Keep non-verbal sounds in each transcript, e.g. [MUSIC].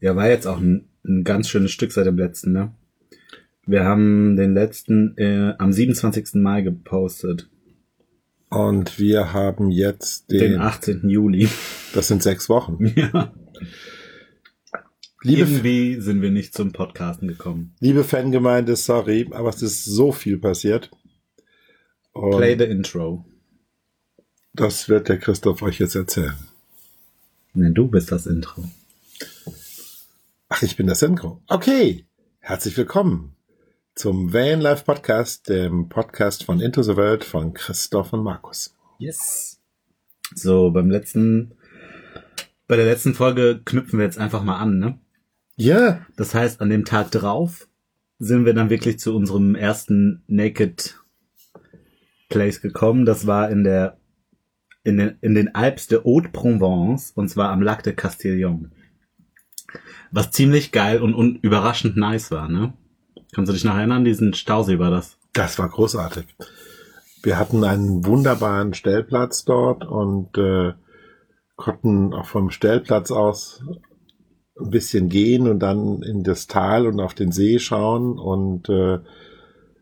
Ja, war jetzt auch ein, ein ganz schönes Stück seit dem letzten, ne? Wir haben den letzten äh, am 27. Mai gepostet. Und wir haben jetzt den, Den 18. Juli. [LAUGHS] das sind sechs Wochen. [LAUGHS] Ja. Liebe, Irgendwie sind wir nicht zum Podcasten gekommen. liebe Fangemeinde, sorry, aber es ist so viel passiert. Und Play the intro. das wird der Christoph euch jetzt erzählen. Ne, du bist das Intro. Ach, ich bin der Synchro. Okay, herzlich willkommen zum Van Life Podcast, dem Podcast von Into the World von Christoph und Markus. Yes. So, beim letzten, bei der letzten Folge knüpfen wir jetzt einfach mal an, ne? Ja, Das heißt, an dem Tag drauf sind wir dann wirklich zu unserem ersten Naked Place gekommen. Das war in der in den, in den Alpes de Haute-Provence und zwar am Lac de Castillon. Was ziemlich geil und, und überraschend nice war, ne? Kannst du dich noch erinnern? Diesen Stausee war das. das war großartig. Wir hatten einen wunderbaren Stellplatz dort und äh, konnten auch vom Stellplatz aus ein bisschen gehen und dann in das Tal und auf den See schauen und äh,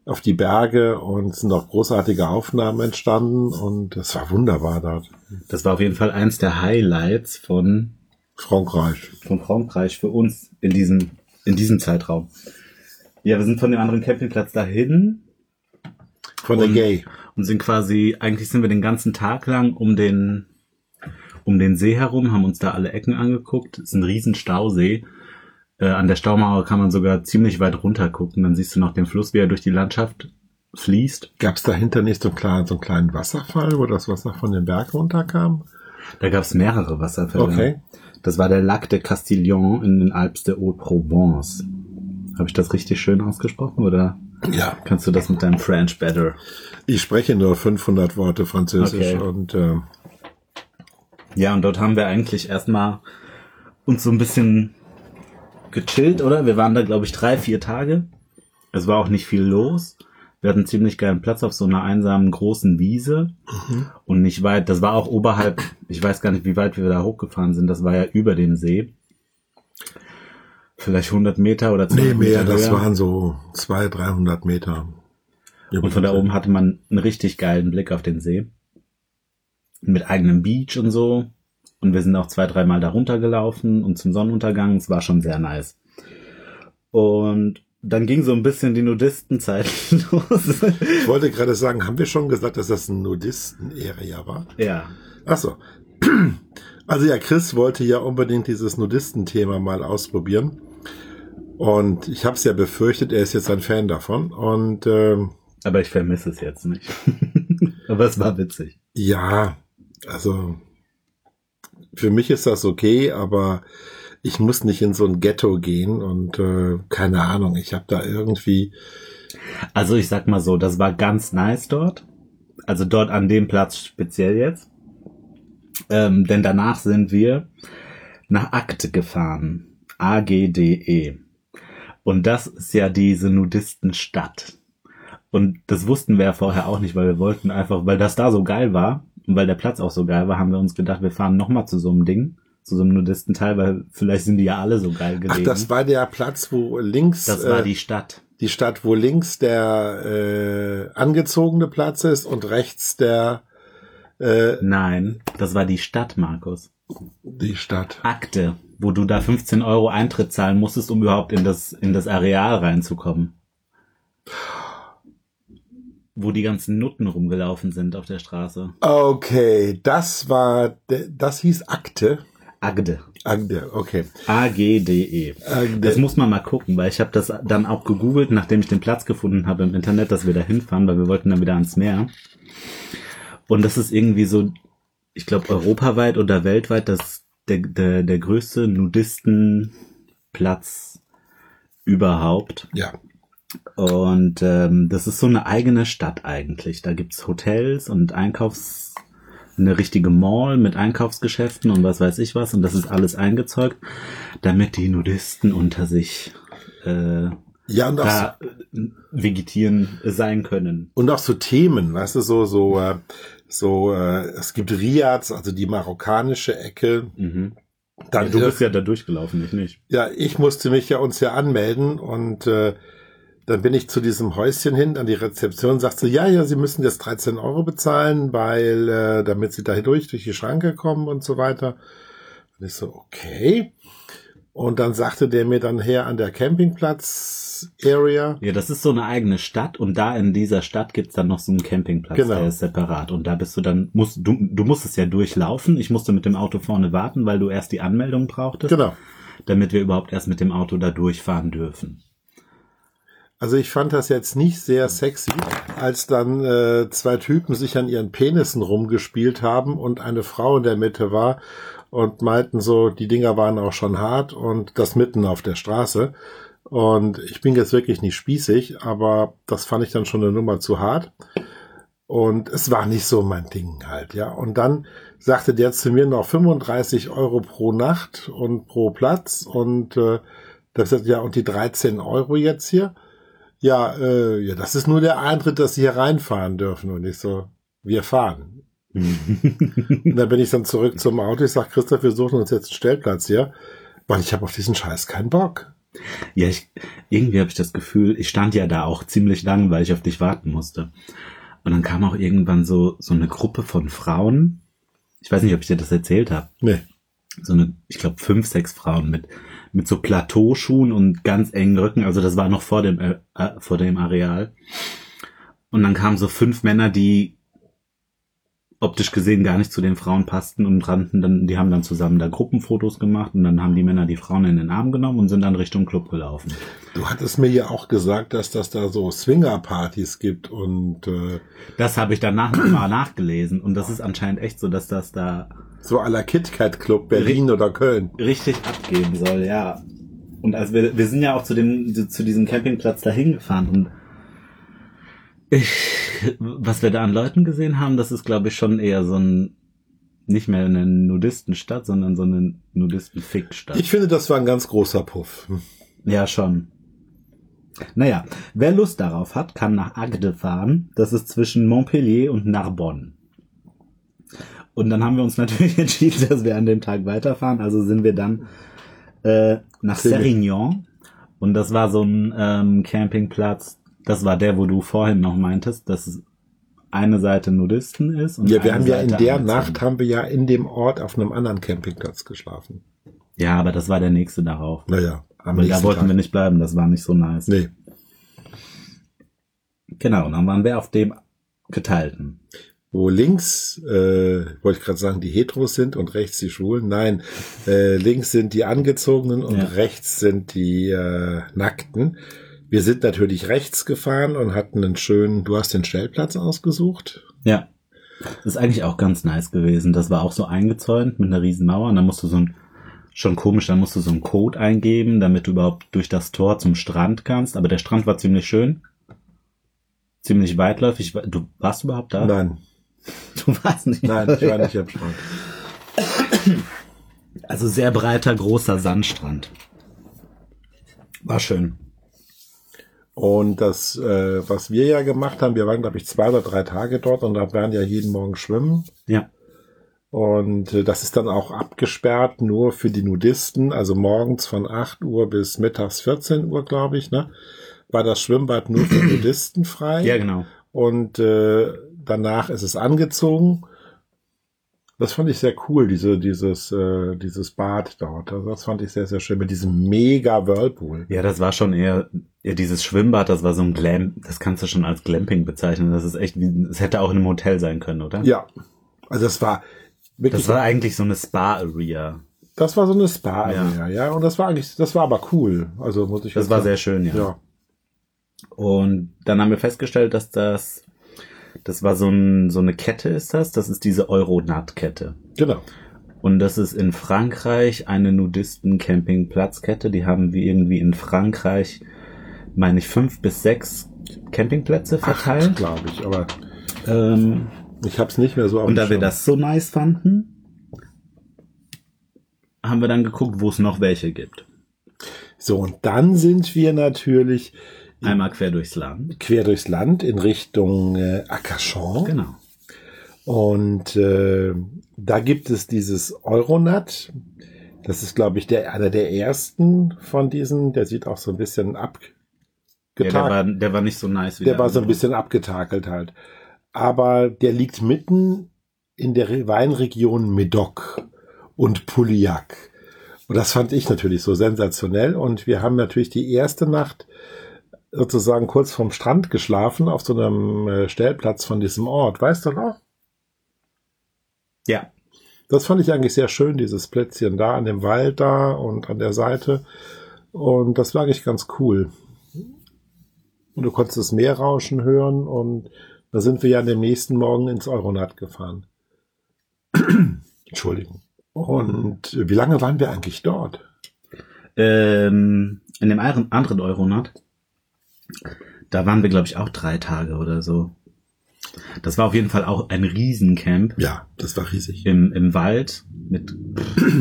auf die Berge und sind auch großartige Aufnahmen entstanden und es war wunderbar dort. Das war auf jeden Fall eins der Highlights von Frankreich. von Frankreich für uns in diesem, in diesem Zeitraum. Ja, wir sind von dem anderen Campingplatz dahin Von der Gay. und sind quasi, eigentlich sind wir den ganzen Tag lang um den, um den See herum, haben uns da alle Ecken angeguckt. Es ist ein riesen Stausee. Äh, an der Staumauer kann man sogar ziemlich weit runter gucken. Dann siehst du noch den Fluss, wie er durch die Landschaft fließt. Gab es dahinter nicht so einen, kleinen, so einen kleinen Wasserfall, wo das Wasser von den Berg runterkam? Da gab es mehrere Wasserfälle. Okay. Das war der Lac de Castillon in den Alpes de Haute-Provence. Habe ich das richtig schön ausgesprochen oder Ja. kannst du das mit deinem French better? Ich spreche nur 500 Worte Französisch Okay. und äh, Ja, und dort haben wir eigentlich erstmal uns so ein bisschen gechillt, oder? Wir waren da, glaube ich, drei, vier Tage. Es war auch nicht viel los. Wir hatten ziemlich geilen Platz auf so einer einsamen großen Wiese und nicht weit. Das war auch oberhalb, ich weiß gar nicht, wie weit wir da hochgefahren sind. Das war ja über dem See. Vielleicht 100 Meter oder 200 nee, mehr, Meter das höher. waren so 200, 300 Meter. Und von da oben hatte man einen richtig geilen Blick auf den See. Mit eigenem Beach und so. Und wir sind auch zwei, dreimal da runtergelaufen und zum Sonnenuntergang. Es war schon sehr nice. Und dann ging so ein bisschen die Nudistenzeit [LAUGHS] los. Ich wollte gerade sagen, haben wir schon gesagt, dass das ein Nudisten-Area war? ja. Ach so. [CLEARS THROAT] Also ja, Chris wollte ja unbedingt dieses Nudistenthema mal ausprobieren. Und ich habe es ja befürchtet, er ist jetzt ein Fan davon. Und ähm, Aber ich vermisse es jetzt nicht. [LAUGHS] Aber es war witzig. ja, also für mich ist das okay, aber ich muss nicht in so ein Ghetto gehen und äh, keine Ahnung, ich habe da irgendwie Also ich sag mal so, das war ganz nice dort. Also dort an dem Platz speziell jetzt. Ähm, denn danach sind wir nach Agde gefahren. A-G-D-E. Und das ist ja diese Nudistenstadt. Und das wussten wir ja vorher auch nicht, weil wir wollten einfach, weil das da so geil war und weil der Platz auch so geil war, haben wir uns gedacht, wir fahren nochmal zu so einem Ding, zu so einem Nudistenteil, weil vielleicht sind die ja alle so geil Ach, gelegen. das war der Platz, wo links das war äh, die Stadt. die Stadt, wo links der äh, angezogene Platz ist und rechts der äh, Nein, das war die Stadt, Markus. die Stadt. Akte, wo du da 15 Euro Eintritt zahlen musstest, um überhaupt in das, in das Areal reinzukommen. Wo die ganzen Nutten rumgelaufen sind auf der Straße. Okay, das war das hieß Akte. Agde. Agde, okay. A-G-D-E. Agde. Das muss man mal gucken, weil ich habe das dann auch gegoogelt, nachdem ich den Platz gefunden habe im Internet, dass wir da hinfahren, weil wir wollten dann wieder ans Meer. Und das ist irgendwie so, ich glaube, europaweit oder weltweit das der, der, der größte Nudistenplatz überhaupt. Ja. Und ähm, das ist so eine eigene Stadt eigentlich. Da gibt's Hotels und Einkaufs eine richtige Mall mit Einkaufsgeschäften und was weiß ich was. Und das ist alles eingezeugt, damit die Nudisten unter sich äh, Ja, und auch, da äh, vegetieren sein können. und auch so Themen, weißt du, so, so, äh, so, äh, es gibt Riads, also die marokkanische Ecke, Mhm. Dann du dürf- bist ja da durchgelaufen, ich nicht. Ja, ich musste mich ja uns ja anmelden und äh, dann bin ich zu diesem Häuschen hin an die Rezeption, sagt sie, ja, ja, Sie müssen jetzt 13 Euro bezahlen, weil äh, damit Sie da durch durch die Schranke kommen und so weiter. Und ich so, okay. Und dann sagte der mir dann her an der Campingplatz-Area, Ja, das ist so eine eigene Stadt und da in dieser Stadt gibt's dann noch so einen Campingplatz, Genau. der ist separat. Und da bist du dann, musst, du, du musstest ja durchlaufen. Ich musste mit dem Auto vorne warten, weil du erst die Anmeldung brauchtest, genau. damit wir überhaupt erst mit dem Auto da durchfahren dürfen. Also ich fand das jetzt nicht sehr sexy, als dann äh, zwei Typen sich an ihren Penissen rumgespielt haben und eine Frau in der Mitte war und meinten so, die Dinger waren auch schon hart und das mitten auf der Straße. Und ich bin jetzt wirklich nicht spießig, aber das fand ich dann schon eine Nummer zu hart. Und es war nicht so mein Ding halt, ja. Und dann sagte der zu mir noch 35 Euro pro Nacht und pro Platz und äh, das sagt ja und die 13 Euro jetzt hier. Ja, äh, ja, das ist nur der Eintritt, dass sie hier reinfahren dürfen. Und ich so, wir fahren. [LAUGHS] Und dann bin ich dann zurück zum Auto. Ich sag, Christoph, wir suchen uns jetzt einen Stellplatz hier, weil ich habe auf diesen Scheiß keinen Bock. Ja, ich, irgendwie habe ich das Gefühl, ich stand ja da auch ziemlich lang, weil ich auf dich warten musste. Und dann kam auch irgendwann so, so eine Gruppe von Frauen. Ich weiß nicht, ob ich dir das erzählt habe. Nee. so eine, ich glaube, fünf, sechs Frauen mit, mit so Plateauschuhen und ganz engen Rücken. Also das war noch vor dem, äh, äh, vor dem Areal. Und dann kamen so fünf Männer, die optisch gesehen gar nicht zu den Frauen passten und rannten dann, die haben dann zusammen da Gruppenfotos gemacht und dann haben die Männer die Frauen in den Arm genommen und sind dann Richtung Club gelaufen. Du hattest mir ja auch gesagt, dass das da so Swinger-Partys gibt und äh, Das habe ich danach nochmal nachgelesen und das ist anscheinend echt so, dass das da so à la KitKat Club Berlin oder Köln. richtig abgehen soll, ja. Und als wir, wir sind ja auch zu dem, zu diesem Campingplatz dahin gefahren und ich, was wir da an Leuten gesehen haben, das ist glaube ich schon eher so ein, nicht mehr eine Nudistenstadt, sondern so eine Nudistenfickstadt. Ich finde, das war ein ganz großer Puff. Ja, schon. Naja, wer Lust darauf hat, kann nach Agde fahren. Das ist zwischen Montpellier und Narbonne. Und dann haben wir uns [LAUGHS] natürlich entschieden, dass wir an dem Tag weiterfahren. Also sind wir dann äh, nach. Sérignan. Und das war so ein ähm, Campingplatz. Das war der, wo du vorhin noch meintest, dass es eine Seite Nudisten ist. Und Ja, wir haben ja in der. Nacht haben wir ja in dem Ort auf einem anderen Campingplatz geschlafen. Ja, aber das war der nächste darauf. Naja, am Weil da wollten Tag. wir nicht bleiben. Das war nicht so nice. Nee. Genau, und dann waren wir auf dem geteilten. Wo links, äh, wollte ich gerade sagen, die Heteros sind und rechts die Schwulen. Nein, äh, links sind die Angezogenen und Ja. rechts sind die äh, Nackten. Wir sind natürlich rechts gefahren und hatten einen schönen, du hast den Stellplatz ausgesucht. Ja. Das ist eigentlich auch ganz nice gewesen. Das war auch so eingezäunt mit einer riesen Mauer und dann musst du so ein, schon komisch, dann musst du so einen Code eingeben, damit du überhaupt durch das Tor zum Strand kannst. Aber der Strand war ziemlich schön. Ziemlich weitläufig. Du warst du überhaupt da? Nein, [LAUGHS] Du warst nicht. nein, ich war nicht am Strand. [COUGHS] Also sehr breiter, großer Sandstrand. War schön. Und das, äh, was wir ja gemacht haben, wir waren, glaube ich, zwei oder drei Tage dort und da waren ja jeden Morgen schwimmen. Ja. Und äh, das ist dann auch abgesperrt nur für die Nudisten, also morgens von 8 Uhr bis mittags 14 Uhr, glaube ich, ne? War das Schwimmbad nur für [COUGHS] Nudisten frei. Ja, genau. Und äh, danach ist es angezogen. Das fand ich sehr cool, diese, dieses, äh, dieses Bad dort. Also das fand ich sehr, sehr schön mit diesem mega Whirlpool. Ja, das war schon eher, eher dieses Schwimmbad, das war so ein Glam, das kannst du schon als Glamping bezeichnen. Das ist echt wie, es hätte auch in einem Hotel sein können, oder? Ja. Also das war wirklich, Das war eigentlich so eine Spa-Area. das war so eine Spa, ja. ja. Und das war eigentlich, das war aber cool. Also muss ich Das war sagen. sehr schön, ja. ja. Und dann haben wir festgestellt, dass das, das war so, ein, so eine Kette ist das, das ist diese Euronat-Kette. Genau. Und das ist in Frankreich eine Nudisten-Campingplatzkette. Die haben wir irgendwie in Frankreich, meine ich, fünf bis sechs Campingplätze verteilt. glaube ich. Aber Ähm, ich habe es nicht mehr so und da wir das so nice fanden, haben wir dann geguckt, wo es noch welche gibt. So, und dann sind wir natürlich Einmal quer durchs Land. quer durchs Land in Richtung äh, Arcachon. Genau. Und äh, da gibt es dieses Euronat. Das ist, glaube ich, der, einer der ersten von diesen. Der sieht auch so ein bisschen abgetakelt. Ja, der, war, der war nicht so nice wie der war so ein bisschen abgetakelt halt. Aber der liegt mitten in der Re- Weinregion Medoc und Pouillac. Und das fand ich natürlich so sensationell. Und wir haben natürlich die erste Nacht sozusagen kurz vorm Strand geschlafen auf so einem äh, Stellplatz von diesem Ort. Weißt du noch? Ja. Das fand ich eigentlich sehr schön, dieses Plätzchen da an dem Wald da und an der Seite. Und das war eigentlich ganz cool. Und du konntest das Meerrauschen hören und da sind wir ja an dem nächsten Morgen ins Euronat gefahren. [CLEARS THROAT] Entschuldigung. Und wie lange waren wir eigentlich dort? Ähm, in dem anderen anderen Euronat, da waren wir, glaube ich, auch drei Tage oder so. Das war auf jeden Fall auch ein Riesencamp Ja, das war riesig. im, im Wald mit,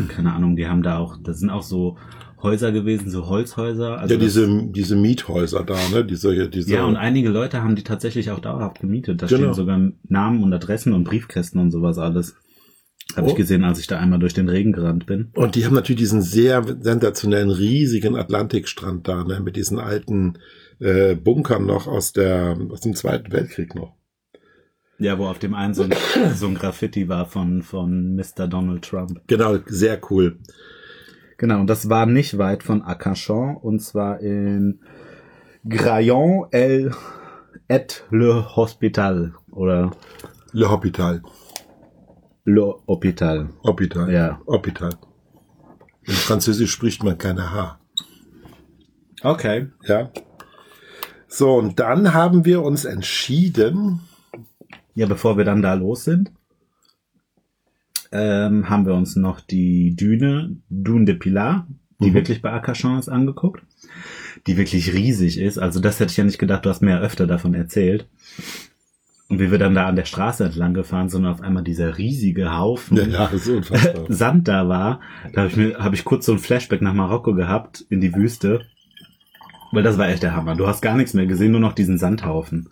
keine Ahnung, die haben da auch, das sind auch so Häuser gewesen, so Holzhäuser. Also ja, diese, diese Miethäuser da, ne? Diese, diese, ja, und einige Leute haben die tatsächlich auch dauerhaft gemietet. Da Genau. stehen sogar Namen und Adressen und Briefkästen und sowas alles. Habe Oh. ich gesehen, als ich da einmal durch den Regen gerannt bin. Und die haben natürlich diesen sehr sensationellen, riesigen Atlantikstrand da, ne, mit diesen alten äh, Bunkern noch aus der aus dem Zweiten Weltkrieg noch. Ja, wo auf dem einen so ein, so ein Graffiti war von, von Mr. Donald Trump. Genau, sehr cool. Genau, und das war nicht weit von Arcachon, und zwar in Graillon el et le Hospital oder Le Hospital. le Hopital. Hospital. Ja. Hospital. In Französisch spricht man keine H. Okay. Ja. So, und dann haben wir uns entschieden, Ja, bevor wir dann da los sind, ähm, haben wir uns noch die Düne, Dune de Pilar, die Mhm. wirklich bei Arcachon ist, angeguckt. Die wirklich riesig ist. Also das hätte ich ja nicht gedacht, du hast mir ja öfter davon erzählt. Und wie wir dann da an der Straße entlang gefahren sind und auf einmal dieser riesige Haufen ja. [LAUGHS] Sand da war, da habe ich mir habe ich kurz so ein Flashback nach Marokko gehabt in die Wüste, weil das war echt der Hammer. Du hast gar nichts mehr gesehen, nur noch diesen Sandhaufen.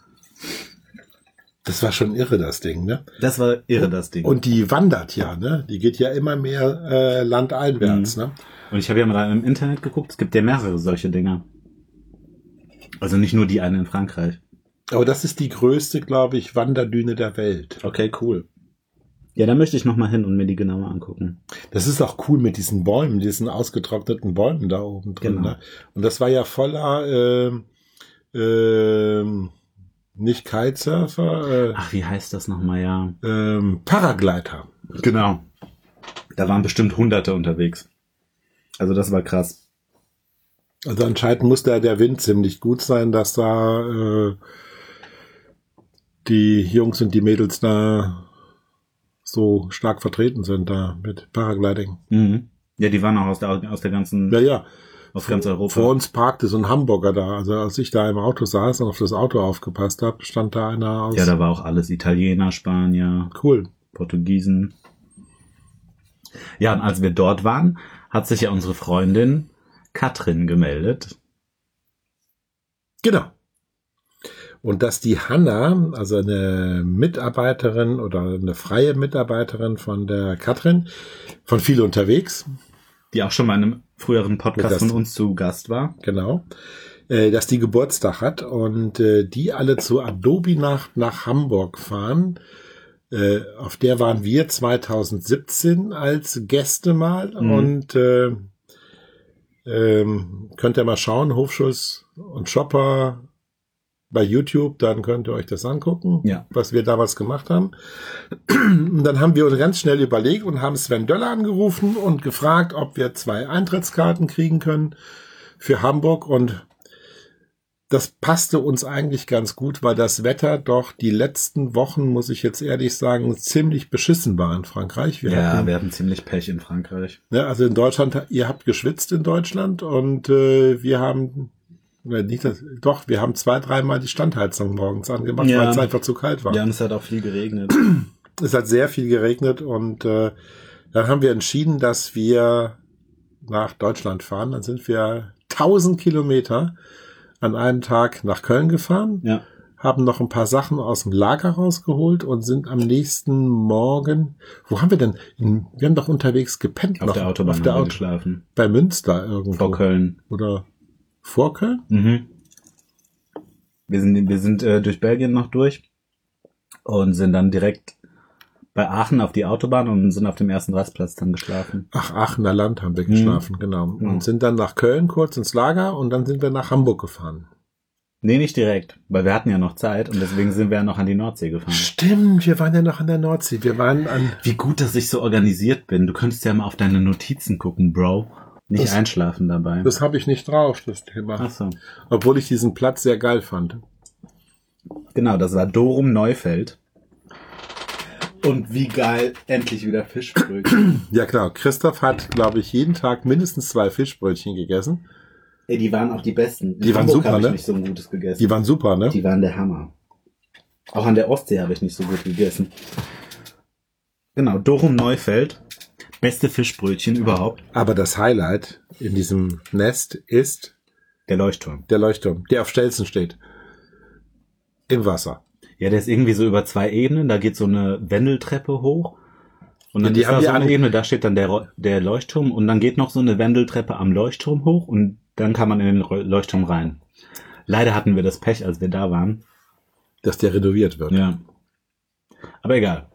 Das war schon irre, das Ding, ne? Das war irre das Ding. Und die wandert ja, ne? Die geht ja immer mehr äh, landeinwärts, ne? Und ich habe ja mal im Internet geguckt, es gibt ja mehrere solche Dinger. Also nicht nur die eine in Frankreich. Aber das ist die größte, glaube ich, Wanderdüne der Welt. Okay, cool. Ja, da möchte ich noch mal hin und mir die genauer angucken. Das ist auch cool mit diesen Bäumen, diesen ausgetrockneten Bäumen da oben drin. Genau. Ne? Und das war ja voller ähm, ähm, nicht Kitesurfer, äh, Ach, wie heißt das noch mal ja? ähm, Paragleiter. Genau. Da waren bestimmt Hunderte unterwegs. Also das war krass. Also anscheinend muss da der Wind ziemlich gut sein, dass da äh, die Jungs und die Mädels da so stark vertreten sind da mit Paragliding. Mhm. Ja, die waren auch aus der aus der ganzen Ja, ja. aus ganz Europa. Vor uns parkte so ein Hamburger da. Also als ich da im Auto saß und auf das Auto aufgepasst habe, stand da einer aus. Ja, da war auch alles Italiener, Spanier, cool. Portugiesen. Ja, und als wir dort waren, hat sich ja unsere Freundin Katrin gemeldet. Genau. Und dass die Hanna, also eine Mitarbeiterin oder eine freie Mitarbeiterin von der Katrin, von viel unterwegs, die auch schon mal in einem früheren Podcast Das- von uns zu Gast war. genau, äh, dass die Geburtstag hat und äh, die alle zur Adobe-Nacht nach Hamburg fahren. Äh, auf der waren wir 2017 als Gäste mal Mhm. und äh, ähm, könnt ihr mal schauen, Hofschuss und Shopper bei YouTube, dann könnt ihr euch das angucken, Ja. was wir damals gemacht haben. Und dann haben wir uns ganz schnell überlegt und haben Sven Döller angerufen und gefragt, ob wir zwei Eintrittskarten kriegen können für Hamburg und das passte uns eigentlich ganz gut, weil das Wetter doch die letzten Wochen, muss ich jetzt ehrlich sagen, ziemlich beschissen war in Frankreich. Wir ja, hatten, wir hatten ziemlich Pech in Frankreich. ne, also in Deutschland, ihr habt geschwitzt in Deutschland und äh, wir haben nicht das, doch, wir haben zwei, dreimal die Standheizung morgens angemacht, Ja. weil es einfach zu kalt war. Ja, und es hat auch viel geregnet. Es hat sehr viel geregnet und äh, dann haben wir entschieden, dass wir nach Deutschland fahren. Dann sind wir 1000 Kilometer an einem Tag nach Köln gefahren, ja. haben noch ein paar Sachen aus dem Lager rausgeholt und sind am nächsten Morgen, wo haben wir denn? Wir haben doch unterwegs gepennt Auf noch. der Autobahn auf der Auto, geschlafen. bei Münster irgendwo. Vor Köln. Oder vor Köln? Mhm. Wir sind, wir sind äh, durch Belgien noch durch und sind dann direkt bei Aachen auf die Autobahn und sind auf dem ersten Rastplatz dann geschlafen. Ach, Aachener Land haben wir geschlafen, genau. Ja. Und sind dann nach Köln kurz ins Lager und dann sind wir nach Hamburg gefahren. Nee, nicht direkt, weil wir hatten ja noch Zeit und deswegen sind wir ja noch an die Nordsee gefahren. Stimmt, wir waren ja noch an der Nordsee. Wir waren an, Wie gut, dass ich so organisiert bin. Du könntest ja mal auf deine Notizen gucken, Bro. Nicht Das- einschlafen dabei. das habe ich nicht drauf, das Thema. Ach so. Obwohl ich diesen Platz sehr geil fand. Genau, das war Dorum Neufeld. Und wie geil, endlich wieder Fischbrötchen. [CLEARS THROAT] Ja klar, Christoph hat, glaube ich, jeden Tag mindestens zwei Fischbrötchen gegessen. Ey, die waren auch die besten. In Die waren Hamburg super, hab ich ne? nicht so ein gutes gegessen. Die waren super, ne? Die waren der Hammer. Auch an der Ostsee habe ich nicht so gut gegessen. Genau, Dorum Neufeld. Beste Fischbrötchen überhaupt. Aber das Highlight in diesem Nest ist Der Leuchtturm. der Leuchtturm, der auf Stelzen steht. Im Wasser. Ja, der ist irgendwie so über zwei Ebenen. Da geht so eine Wendeltreppe hoch. Und dann Ja, die ist haben da so eine Ebene, da steht dann der, der Leuchtturm und dann geht noch so eine Wendeltreppe am Leuchtturm hoch und dann kann man in den Leuchtturm rein. Leider hatten wir das Pech, als wir da waren. Dass der renoviert wird. Ja. Aber egal.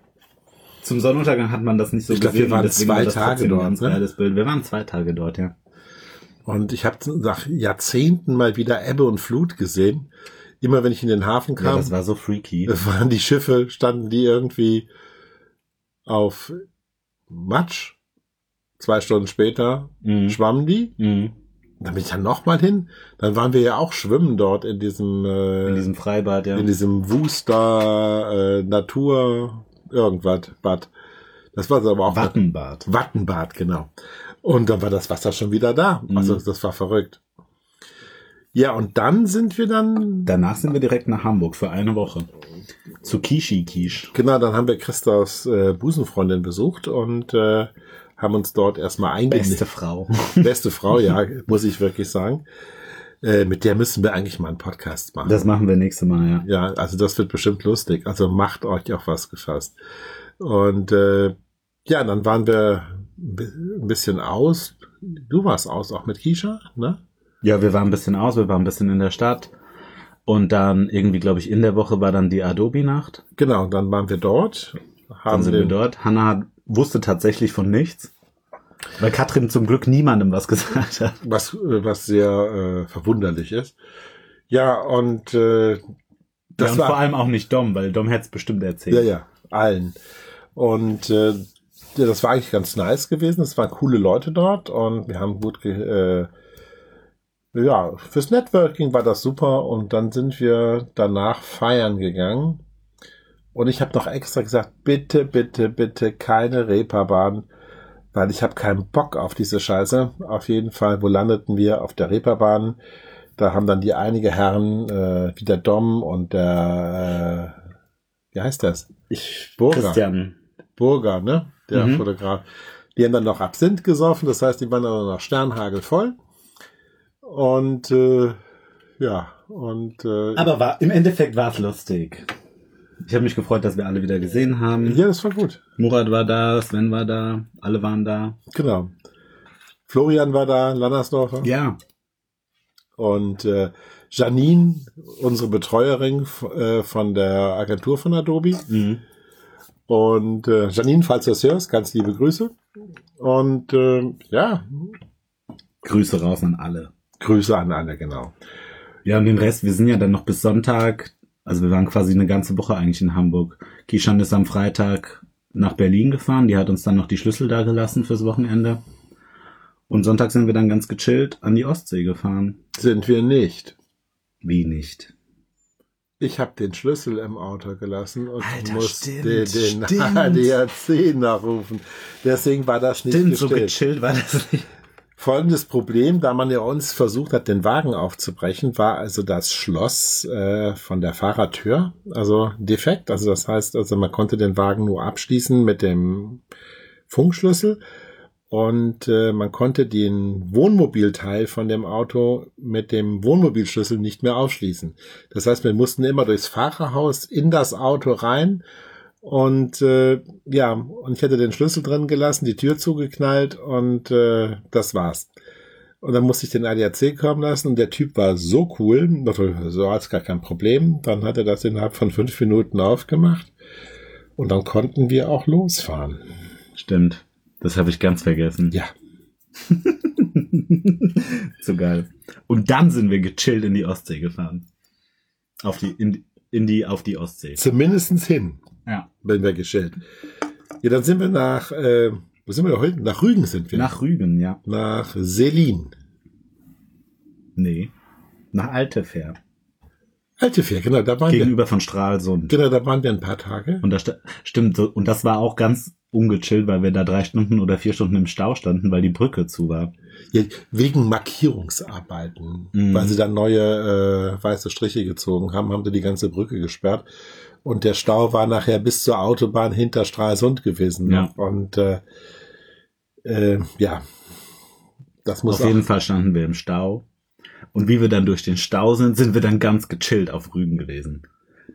Zum Sonnenuntergang hat man das nicht so Ich glaub, gesehen. wir waren zwei Tage dort, ne? Bild. Wir waren zwei Tage dort, ja. Und ich habe nach Jahrzehnten mal wieder Ebbe und Flut gesehen. Immer wenn ich in den Hafen Ja, kam, das war so freaky. [LAUGHS] waren die Schiffe, standen die irgendwie auf Matsch. Zwei Stunden später Mhm. schwammen die. Mhm. Dann bin ich dann nochmal hin. Dann waren wir ja auch schwimmen dort in diesem, äh, In diesem Freibad, ja. in diesem Wuster äh, Natur irgendwas Bad. Das war aber auch Wattenbad. Wattenbad, genau. Und dann war das Wasser schon wieder da. Also Mhm. das war verrückt. Ja, und dann sind wir dann, Danach sind wir direkt nach Hamburg für eine Woche. Zu Kishi Kisch. genau, dann haben wir Christos äh, Busenfreundin besucht und äh, haben uns dort erstmal eingenistet. Beste Frau. Beste Frau, ja, [LAUGHS] muss ich wirklich sagen. Äh, mit der müssen wir eigentlich mal einen Podcast machen. Das machen wir nächste Mal, ja. Ja, also das wird bestimmt lustig. Also macht euch auf was gefasst. Und äh, ja, dann waren wir ein bi- ein bisschen aus. Du warst aus, auch mit Kisha, ne? Ja, wir waren ein bisschen aus, wir waren ein bisschen in der Stadt. Und dann irgendwie, glaube ich, in der Woche war dann die Adobe-Nacht. Genau, dann waren wir dort. Dann Haben sind wir dort. Hannah hat- wusste tatsächlich von nichts. Weil Katrin zum Glück niemandem was [LAUGHS] gesagt hat. was, äh, was sehr äh, verwunderlich ist. Ja, und äh, Das ja, und war vor allem auch nicht Dom, weil Dom hätte es bestimmt erzählt. Ja, ja, allen. Und äh, ja, das war eigentlich ganz nice gewesen. Es waren coole Leute dort und wir haben gut ge äh, ja, fürs Networking war das super und dann sind wir danach feiern gegangen. Und ich habe noch extra gesagt, bitte, bitte, bitte keine Reeperbahn, weil ich habe keinen Bock auf diese Scheiße. Auf jeden Fall, wo landeten wir? Auf der Reeperbahn. Da haben dann die einige Herren, äh, wie der Dom und der, äh, wie heißt das? Ich, Burger. Christian. Burger, ne? Der Mhm. Fotograf. Die haben dann noch Absinth gesoffen, das heißt, die waren dann noch Sternhagel voll. Und äh, ja, und äh, Aber war, im Endeffekt war es lustig. Ich habe mich gefreut, dass wir alle wieder gesehen haben. ja, das war gut. Murat war da, Sven war da, alle waren da. Genau. Florian war da, Lannersdorfer. Ja. Und äh, Janine, unsere Betreuerin äh, von der Agentur von Adobe. Mhm. Und äh, Janine, falls du das hörst, ganz liebe Grüße. Und äh, ja, Grüße raus an alle. Grüße an alle, genau. Ja, und den Rest, wir sind ja dann noch bis Sonntag, also wir waren quasi eine ganze Woche eigentlich in Hamburg. Kishan ist am Freitag nach Berlin gefahren, die hat uns dann noch die Schlüssel da gelassen fürs Wochenende. Und Sonntag sind wir dann ganz gechillt an die Ostsee gefahren. Sind wir nicht. Wie nicht? Ich habe den Schlüssel im Auto gelassen und Alter, musste stimmt, den stimmt. [LAUGHS] ADAC nachrufen. Deswegen war das nicht Stimmt, so gestellt. gechillt war das nicht. Folgendes Problem, da man ja uns versucht hat, den Wagen aufzubrechen, war also das Schloss äh, von der Fahrertür, also defekt. Also das heißt, also man konnte den Wagen nur abschließen mit dem Funkschlüssel. und äh, man konnte den Wohnmobilteil von dem Auto mit dem Wohnmobilschlüssel nicht mehr aufschließen. Das heißt, wir mussten immer durchs Fahrerhaus in das Auto rein und äh, ja, und ich hätte den Schlüssel drin gelassen, die Tür zugeknallt und äh, das war's. Und dann musste ich den ADAC kommen lassen und der Typ war so cool, so hat's gar kein Problem. Dann hat er das innerhalb von fünf Minuten aufgemacht und dann konnten wir auch losfahren. Stimmt. Das habe ich ganz vergessen. Ja. [LAUGHS] so geil. Und dann sind wir gechillt in die Ostsee gefahren. Auf die, in, in die, auf die Ostsee. Zumindestens hin, Ja. wenn wir geschillt. Ja, dann sind wir nach, äh, wo sind wir heute? Nach Rügen sind wir. Nach Rügen, ja. Nach Selin. Nee. Nach Altefair. Altefähr, genau, da waren wir. Gegenüber von Stralsund. Genau, da waren wir ein paar Tage. Und das stimmt, und das war auch ganz ungechillt, weil wir da drei Stunden oder vier Stunden im Stau standen, weil die Brücke zu war. Wegen Markierungsarbeiten, Mhm. weil sie dann neue äh, weiße Striche gezogen haben, haben sie die ganze Brücke gesperrt. Und der Stau war nachher bis zur Autobahn hinter Stralsund gewesen. Ja. Und äh, äh, ja, das muss Auf jeden Fall standen wir im Stau. Und wie wir dann durch den Stau sind, sind wir dann ganz gechillt auf Rügen gewesen.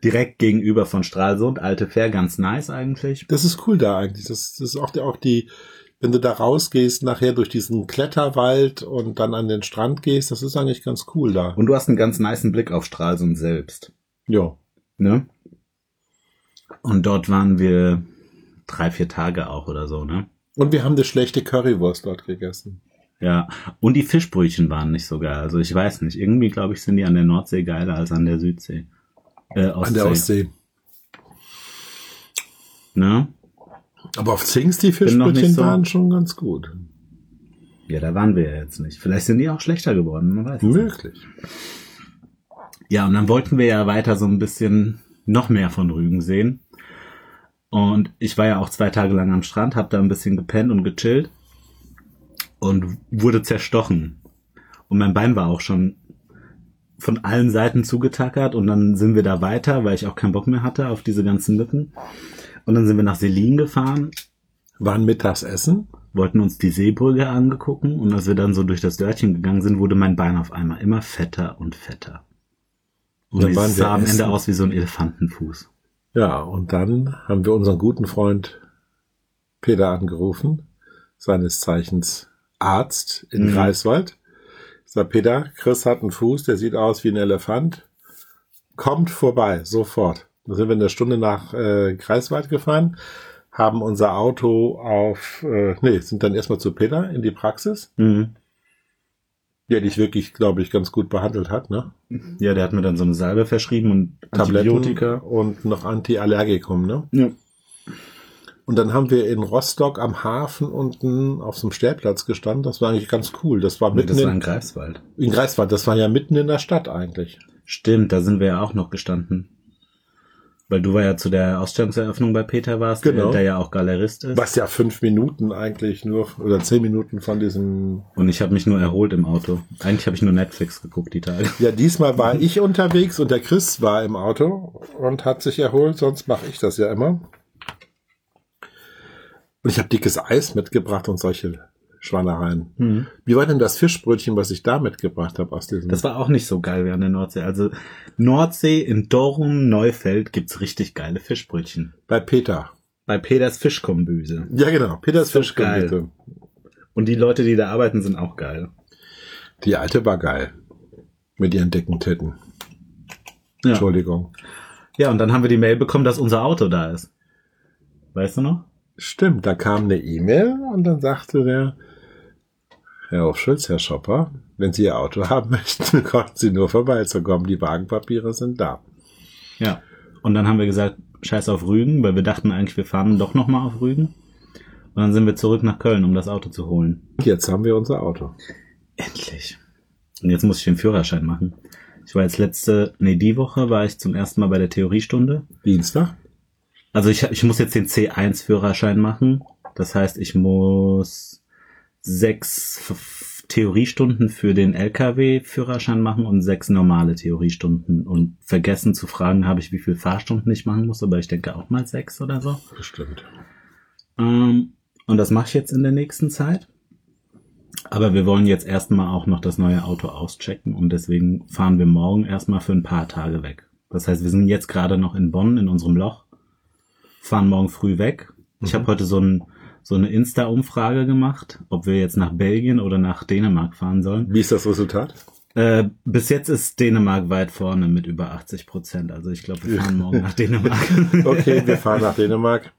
Direkt gegenüber von Stralsund, Alte Fair, ganz nice eigentlich. Das ist cool da eigentlich. Das, das ist auch, die, auch die, wenn du da rausgehst, nachher durch diesen Kletterwald und dann an den Strand gehst, das ist eigentlich ganz cool da. Und du hast einen ganz niceen Blick auf Stralsund selbst. Ja. Ne? Und dort waren wir drei, vier Tage auch oder so, ne? Und wir haben eine schlechte Currywurst dort gegessen. Ja. Und die Fischbrötchen waren nicht so geil. Also ich weiß nicht. Irgendwie, glaube ich, sind die an der Nordsee geiler als an der Südsee. Äh, Ostsee. An der Ostsee. Ne? Aber auf Zings, die Fischbrötchen so- waren schon ganz gut. Ja, da waren wir ja jetzt nicht. Vielleicht sind die auch schlechter geworden, man weiß. Möglich. Ja, und dann wollten wir ja weiter so ein bisschen noch mehr von Rügen sehen. Und ich war ja auch zwei Tage lang am Strand, hab da ein bisschen gepennt und gechillt und wurde zerstochen. Und mein Bein war auch schon von allen Seiten zugetackert und dann sind wir da weiter, weil ich auch keinen Bock mehr hatte auf diese ganzen Lücken. Und dann sind wir nach Selin gefahren, Waren Mittagsessen. wollten uns die Seebrücke angegucken und als wir dann so durch das Dörtchen gegangen sind, wurde mein Bein auf einmal immer fetter und fetter. Und Dann es sah am essen. Ende aus wie so ein Elefantenfuß. Ja, und dann haben wir unseren guten Freund Peter angerufen, seines Zeichens Arzt in Mhm. Greifswald. Ich sag, Peter, Chris hat einen Fuß, der sieht aus wie ein Elefant. Kommt vorbei, sofort. Da sind wir eine Stunde nach äh, Greifswald gefahren, haben unser Auto auf, äh, nee, sind dann erstmal zu Peter in die Praxis, Mhm. der dich wirklich, glaube ich, ganz gut behandelt hat, ne? Ja, der hat mir dann so eine Salbe verschrieben und Antibiotika. Tabletten und noch Antiallergikum, ne? Ja. Und dann haben wir in Rostock am Hafen unten auf so einem Stellplatz gestanden. Das war eigentlich ganz cool. Das war Nee, mitten das war in in, Greifswald. in Greifswald. Das war ja mitten in der Stadt eigentlich. Stimmt, da sind wir ja auch noch gestanden. Weil du war ja zu der Ausstellungseröffnung bei Peter warst, Genau. der, ja auch Galerist ist. Was ja fünf Minuten eigentlich nur oder zehn Minuten von diesem. Und ich habe mich nur erholt im Auto. Eigentlich habe ich nur Netflix geguckt die Tage. Ja, diesmal war ich unterwegs und der Chris war im Auto und hat sich erholt. Sonst mache ich das ja immer. Und ich habe dickes Eis mitgebracht und solche Schwanereien. Wie war denn das Fischbrötchen, was ich da mitgebracht habe aus diesem? Das war auch nicht so geil wie an der Nordsee. Also Nordsee in Dorum, Neufeld gibt's richtig geile Fischbrötchen. bei Peter. Bei Peters Fischkombüse. Ja, genau. Peters So Fischkombüse. Und die Leute, die da arbeiten, sind auch geil. Die alte war geil. Mit ihren dicken Titten. Ja. Entschuldigung. ja, und dann haben wir die Mail bekommen, dass unser Auto da ist. Weißt du noch? Stimmt, da kam eine E-Mail und dann sagte der Herr Hofschulz, Herr Schopper, wenn Sie Ihr Auto [LAUGHS] haben möchten, kommen Sie nur vorbeizukommen. Die Wagenpapiere sind da. Ja. Und dann haben wir gesagt, scheiß auf Rügen, weil wir dachten eigentlich, wir fahren doch nochmal auf Rügen. Und dann sind wir zurück nach Köln, um das Auto zu holen. Jetzt haben wir unser Auto. Endlich. Und jetzt muss ich den Führerschein machen. Ich war jetzt letzte, nee, die Woche war ich zum ersten Mal bei der Theoriestunde. Dienstag? Also ich, ich muss jetzt den C1-Führerschein machen. Das heißt, ich muss sechs Theoriestunden für den LKW-Führerschein machen und sechs normale Theoriestunden. Und vergessen zu fragen habe ich, wie viel Fahrstunden ich machen muss, aber ich denke auch mal sechs oder so. Bestimmt. Ähm, Und das mache ich jetzt in der nächsten Zeit. Aber wir wollen jetzt erstmal auch noch das neue Auto auschecken und deswegen fahren wir morgen erstmal für ein paar Tage weg. Das heißt, wir sind jetzt gerade noch in Bonn in unserem Loch, fahren morgen früh weg. Ich Mhm. habe heute so, ein, so eine Insta-Umfrage gemacht, ob wir jetzt nach Belgien oder nach Dänemark fahren sollen. Wie ist das Resultat? Äh, bis jetzt ist Dänemark weit vorne mit über 80 Prozent. Also ich glaube, wir fahren morgen nach [LAUGHS] Dänemark. Okay, wir fahren nach Dänemark.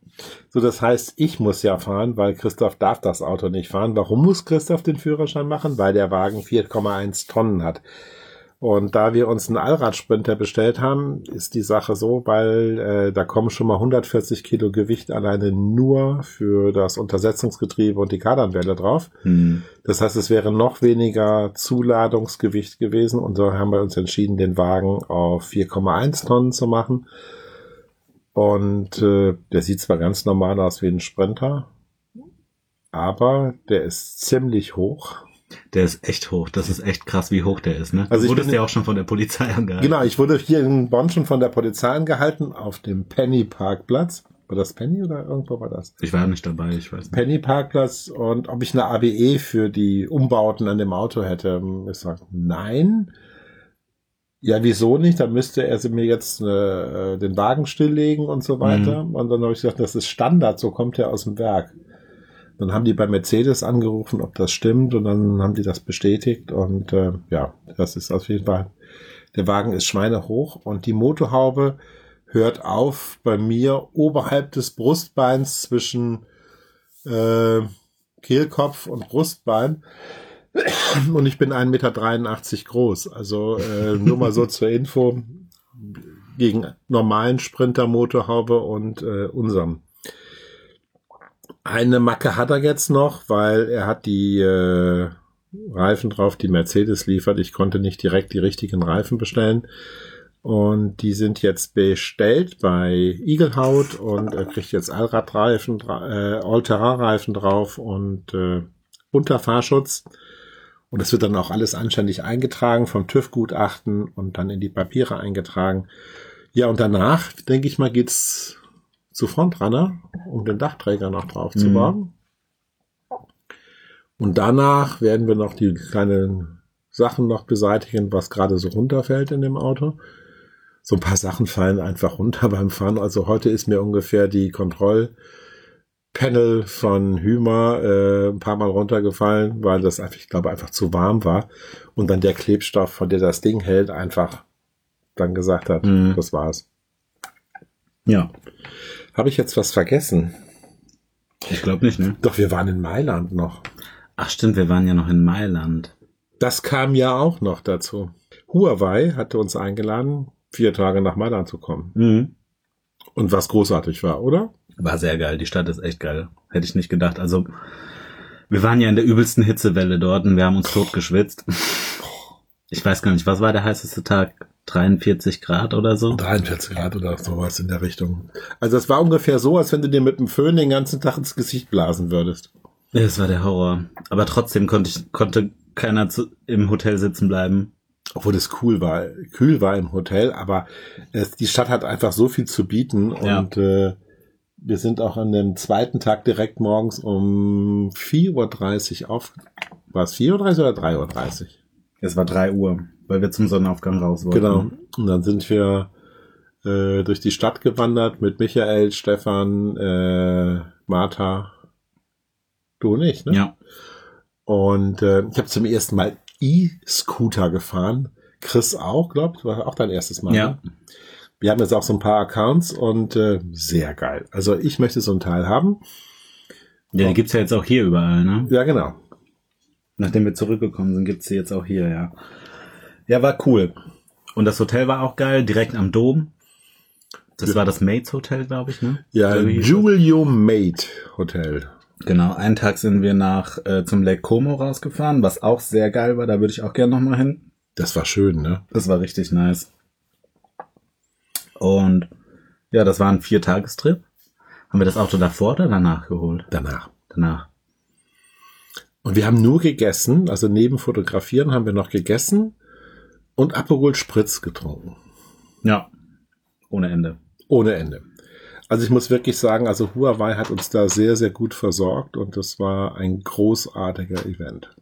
So, das heißt, ich muss ja fahren, weil Christoph darf das Auto nicht fahren. Warum muss Christoph den Führerschein machen? Weil der Wagen 4,1 Tonnen hat. Und da wir uns einen Allradsprinter bestellt haben, ist die Sache so, weil äh, da kommen schon mal 140 Kilo Gewicht alleine nur für das Untersetzungsgetriebe und die Kardanwelle drauf. Hm. Das heißt, es wäre noch weniger Zuladungsgewicht gewesen und so haben wir uns entschieden, den Wagen auf 4,1 Tonnen zu machen. Und äh, der sieht zwar ganz normal aus wie ein Sprinter, aber der ist ziemlich hoch. Der ist echt hoch. Das ist echt krass, wie hoch der ist. Ne? Also du ich wurdest bin- ja auch schon von der Polizei angehalten. Genau, ich wurde hier in Bonn schon von der Polizei angehalten auf dem Penny Parkplatz. War das Penny oder irgendwo war das? Ich war nicht dabei, ich weiß nicht. Penny Parkplatz und ob ich eine ABE für die Umbauten an dem Auto hätte. Ich sag nein. Ja, wieso nicht? Dann müsste er sie mir jetzt äh, den Wagen stilllegen und so weiter. Und dann habe ich gesagt, das ist Standard, so kommt er aus dem Werk. Dann haben die bei Mercedes angerufen, ob das stimmt, und dann haben die das bestätigt. Und äh, ja, das ist auf jeden Fall. Der Wagen ist schweinehoch und die Motorhaube hört auf bei mir oberhalb des Brustbeins zwischen äh, Kehlkopf und Brustbein. [COUGHS] Und ich bin 1,83 Meter groß. Also äh, nur mal so [LAUGHS] zur Info gegen normalen Sprinter-Motorhaube und äh, unserem. Eine Macke hat er jetzt noch, weil er hat die äh, Reifen drauf, die Mercedes liefert. Ich konnte nicht direkt die richtigen Reifen bestellen. Und die sind jetzt bestellt bei Igelhaut und er kriegt jetzt Allradreifen, äh, Allterrain-Reifen drauf und äh, Unterfahrschutz. Und es wird dann auch alles anständig eingetragen vom TÜV-Gutachten und dann in die Papiere eingetragen. Ja, und danach, denke ich mal, geht's zu Frontrunner, um den Dachträger noch drauf zu Mhm. bauen. Und danach werden wir noch die kleinen Sachen noch beseitigen, was gerade so runterfällt in dem Auto. So ein paar Sachen fallen einfach runter [LAUGHS] beim Fahren. Also heute ist mir ungefähr die Kontrollpanel von Hümer äh, ein paar Mal runtergefallen, weil das einfach, ich glaube, einfach zu warm war. Und dann der Klebstoff, von der das Ding hält, einfach dann gesagt hat, Mhm. das war's. Ja, Habe ich jetzt was vergessen? ich glaube nicht, ne? Doch, wir waren in Mailand noch. Ach stimmt, wir waren ja noch in Mailand. Das kam ja auch noch dazu. Huawei hatte uns eingeladen, vier Tage nach Mailand zu kommen. Mhm. Und was großartig war, oder? War sehr geil. Die Stadt ist echt geil. Hätte ich nicht gedacht. Also, wir waren ja in der übelsten Hitzewelle dort und wir haben uns tot geschwitzt. Ich weiß gar nicht, was war der heißeste Tag? 43 Grad oder so? 43 Grad oder sowas in der Richtung. Also es war ungefähr so, als wenn du dir mit dem Föhn den ganzen Tag ins Gesicht blasen würdest. Das war der Horror. Aber trotzdem konnte ich, konnte keiner zu, im Hotel sitzen bleiben. Obwohl es cool war, kühl war im Hotel, aber es, die Stadt hat einfach so viel zu bieten Ja. und äh, wir sind auch an dem zweiten Tag direkt morgens um 4.30 Uhr auf. War es 4.30 Uhr oder 3.30 Uhr? Es war 3 Uhr, weil wir zum Sonnenaufgang raus wollten. Genau. Und dann sind wir äh, durch die Stadt gewandert mit Michael, Stefan, äh, Martha. Du nicht, ne? Ja. Und äh, ich habe zum ersten Mal E-Scooter gefahren. Chris auch, glaubt, war auch dein erstes Mal. Ja. Ne? Wir haben jetzt auch so ein paar Accounts und äh, sehr geil. Also ich möchte so ein Teil haben. Ja, die gibt's ja jetzt auch hier überall, ne? Ja, genau. Nachdem wir zurückgekommen sind, gibt's die jetzt auch hier, ja. Ja, war cool. Und das Hotel war auch geil, direkt am Dom. Das war das Mates Hotel, glaube ich, ne? Ja, hieß Julio Mate Hotel. Genau, einen Tag sind wir nach äh, zum Lake Como rausgefahren, was auch sehr geil war. Da würde ich auch gerne nochmal hin. Das war schön, ne? Das war richtig nice. Und ja, das war ein Viertagestrip. Haben wir das Auto davor oder danach geholt? Danach. Danach. Und wir haben nur gegessen, also neben Fotografieren haben wir noch gegessen und Aperol Spritz getrunken. Ja. Ohne Ende. Ohne Ende. Also ich muss wirklich sagen, also Huawei hat uns da sehr, sehr gut versorgt und das war ein großartiger Event.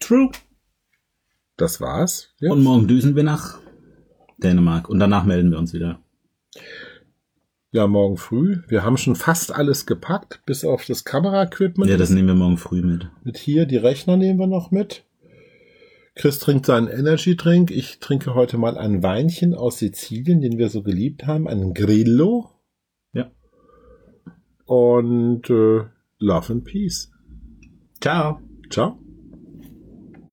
True. Das war's. Ja. Und morgen düsen wir nach Dänemark und danach melden wir uns wieder. Ja, morgen früh. Wir haben schon fast alles gepackt, bis auf das Kameraequipment. Ja, das nehmen wir morgen früh mit. Mit hier, die Rechner nehmen wir noch mit. Chris trinkt seinen Energy Drink. Ich trinke heute mal ein Weinchen aus Sizilien, den wir so geliebt haben, einen Grillo. Ja. Und äh, Love and Peace. Ciao. Ciao.